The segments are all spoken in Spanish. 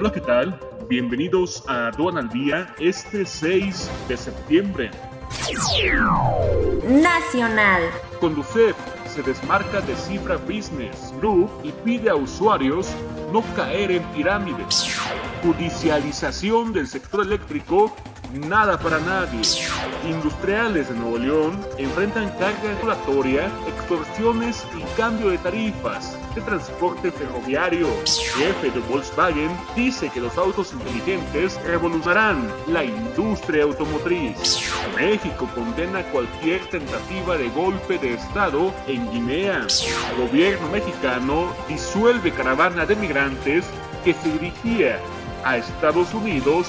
Hola, ¿qué tal? Bienvenidos a Aduan al Día este 6 de septiembre. Nacional. Conducef se desmarca de Cifra Business Group y pide a usuarios no caer en pirámides. Judicialización del sector eléctrico nada para nadie. Industriales de Nuevo León enfrentan carga regulatoria, extorsiones y cambio de tarifas transporte ferroviario. Jefe de Volkswagen dice que los autos inteligentes revolucionarán la industria automotriz. México condena cualquier tentativa de golpe de Estado en Guinea. El gobierno mexicano disuelve caravana de migrantes que se dirigía a Estados Unidos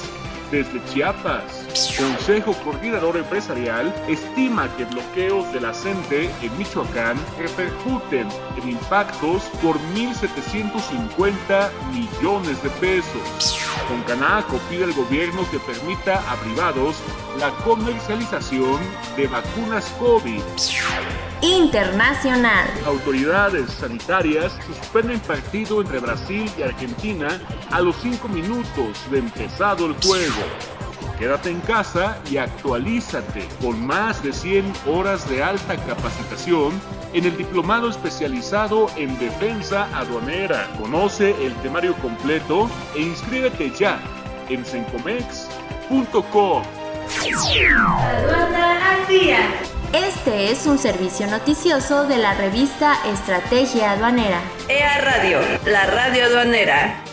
desde Chiapas. Consejo Coordinador Empresarial estima que bloqueos de la CENTE en Michoacán repercuten en impactos por 1.750 millones de pesos. Concanaco pide al gobierno que permita a privados la comercialización de vacunas COVID. Internacional. Autoridades sanitarias suspenden partido entre Brasil y Argentina a los 5 minutos de empezado el juego. Quédate en casa y actualízate con más de 100 horas de alta capacitación en el diplomado especializado en defensa aduanera. Conoce el temario completo e inscríbete ya en sencomex.com. Aduana al día. Este es un servicio noticioso de la revista Estrategia Aduanera. EA Radio, la radio aduanera.